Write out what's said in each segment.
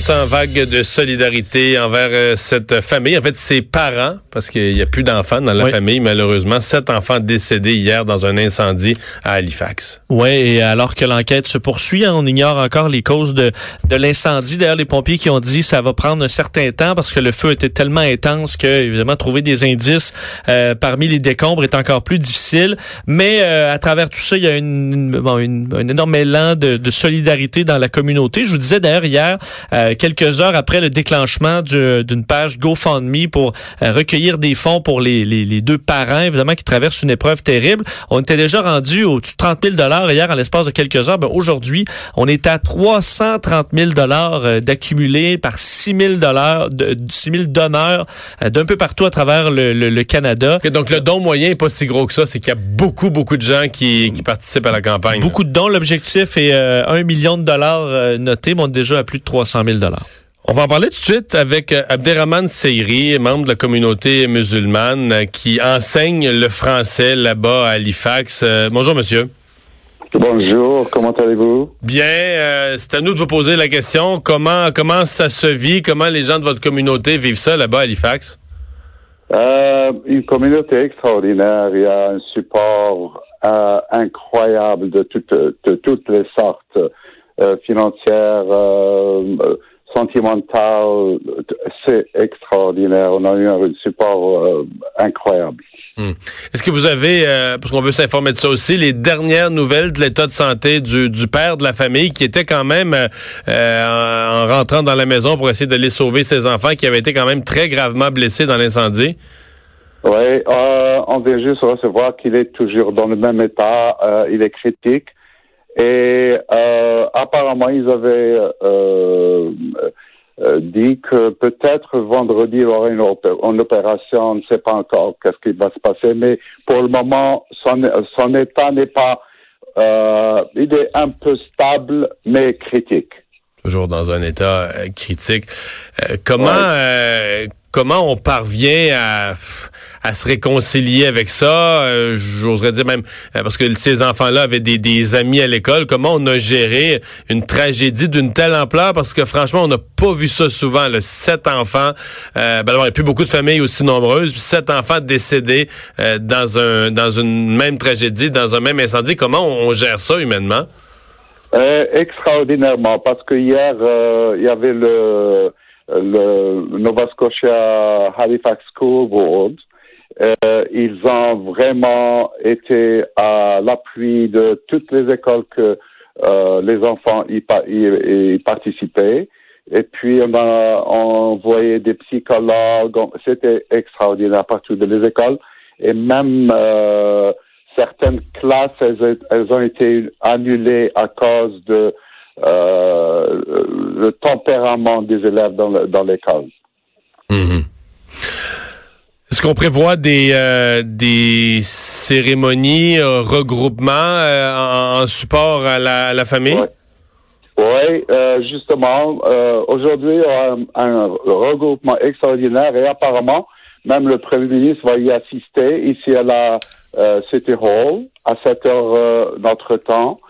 Ça en vague de solidarité envers euh, cette famille. En fait, ses parents, parce qu'il n'y a plus d'enfants dans la famille, malheureusement. Sept enfants décédés hier dans un incendie à Halifax. Oui, et alors que l'enquête se poursuit, hein, on ignore encore les causes de, de l'incendie. D'ailleurs, les pompiers qui ont dit que ça va prendre un certain temps parce que le feu était tellement intense que, évidemment, trouver des indices euh, parmi les décombres est encore plus difficile. Mais euh, à travers tout ça, il y a une, bon, une, un énorme élan de, de, solidarité dans la communauté. Je vous disais d'ailleurs hier, euh, quelques heures après le déclenchement d'une page GoFundMe pour recueillir des fonds pour les, les, les, deux parents, évidemment, qui traversent une épreuve terrible. On était déjà rendu au-dessus de 30 000 hier en l'espace de quelques heures. Ben, Aujourd'hui, on est à 330 000 d'accumulés par 6 000 de, 6 000 donneurs euh, d'un peu partout à travers le, le, Canada. donc, le don moyen n'est pas si gros que ça. C'est qu'il y a beaucoup, beaucoup de gens qui, qui participent à la campagne. Beaucoup de dons. L'objectif est euh, 1 million de dollars euh, notés, monte déjà à plus de 300 000 on va en parler tout de suite avec euh, Abderrahman Seyri, membre de la communauté musulmane euh, qui enseigne le français là-bas à Halifax. Euh, bonjour, monsieur. Bonjour, comment allez-vous? Bien, c'est à nous de vous poser la question. Comment, comment ça se vit? Comment les gens de votre communauté vivent ça là-bas à Halifax? une communauté extraordinaire. Il y a un support incroyable de, de toutes les sortes financières sentimental, c'est extraordinaire. On a eu un support euh, incroyable. Hmm. Est-ce que vous avez, euh, parce qu'on veut s'informer de ça aussi, les dernières nouvelles de l'état de santé du, du, père de la famille qui était quand même, euh, en, rentrant dans la maison pour essayer de les sauver ses enfants, qui avaient été quand même très gravement blessés dans l'incendie? Oui, on vient juste recevoir qu'il est toujours dans le même état. il est critique. Et euh, apparemment, ils avaient euh, euh, dit que peut-être vendredi, il y aura une, opération. On ne sait pas encore qu'est-ce qui va se passer, mais pour le moment, son, son état n'est pas... il est un peu stable, mais critique. Toujours dans un état critique. comment comment on parvient à, à se réconcilier avec ça? Euh, j'oserais dire même, euh, parce que ces enfants-là avaient des, des amis à l'école, comment on a géré une tragédie d'une telle ampleur? Parce que franchement, on n'a pas vu ça souvent. Là. Sept enfants, euh, ben, il n'y plus beaucoup de familles aussi nombreuses, sept enfants décédés euh, dans, un, dans une même tragédie, dans un même incendie. Comment on, on gère ça humainement? extraordinairement, parce que hier, il y avait le le Nova Scotia Halifax School Board. Euh, ils ont vraiment été à l'appui de toutes les écoles que euh, les enfants y, participaient. Et puis, on a envoyé des psychologues. C'était extraordinaire partout de les écoles. Et même euh, certaines classes, elles, ont été annulées à cause de le tempérament des élèves dans, l'école. Mhm. Est-ce qu'on prévoit des, euh, des cérémonies, euh, regroupements en, support à la, la famille? Oui, justement, aujourd'hui, il y a un, regroupement extraordinaire et apparemment, même le Premier ministre va y assister ici à la City Hall à 7 heures notre temps.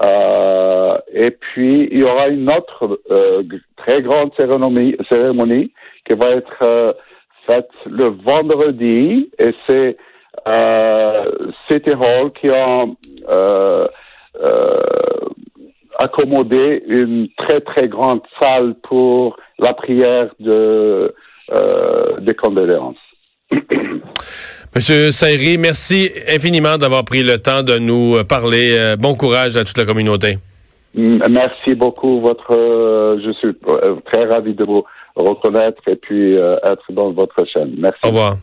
Euh, et puis, il y aura une autre euh, très grande cérémonie, cérémonie qui va être euh, faite le vendredi. Et c'est City Hall qui a accommodé une très, très grande salle pour la prière de, des condoléances. Monsieur Saïri, merci infiniment d'avoir pris le temps de nous parler. Euh, bon courage à toute la communauté. Merci beaucoup. Votre, euh, je suis euh, très ravi de vous reconnaître et puis être dans votre chaîne. Merci. Au revoir.